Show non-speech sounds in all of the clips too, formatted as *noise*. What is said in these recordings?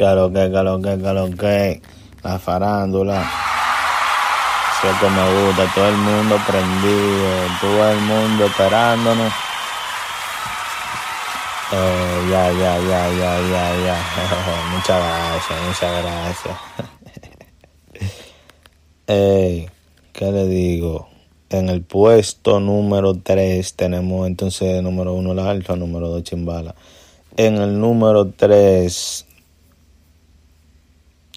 Claro que, claro que, claro que. La farándula. Eso es que me gusta. Todo el mundo prendido. Todo el mundo esperándonos. Eh, ya, ya, ya, ya, ya, ya. *laughs* muchas gracias, muchas gracias. *laughs* Ey, ¿qué le digo? En el puesto número 3 tenemos entonces número 1 la alfa, número 2 chimbala. En el número 3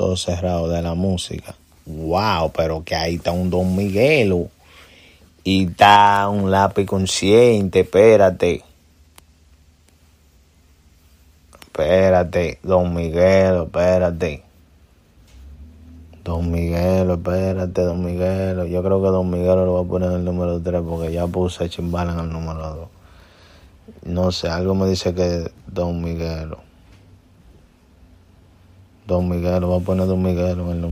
ojos cerrados de la música. Wow, pero que ahí está un Don Miguelo. Y está un lápiz consciente, espérate. Espérate, Don Miguelo, espérate. Don Miguelo, espérate, Don Miguelo. Yo creo que Don Miguelo lo va a poner en el número 3 porque ya puse chimbala en el número 2. No sé, algo me dice que Don Miguelo. Don Miguel, va a poner Don Miguel en el.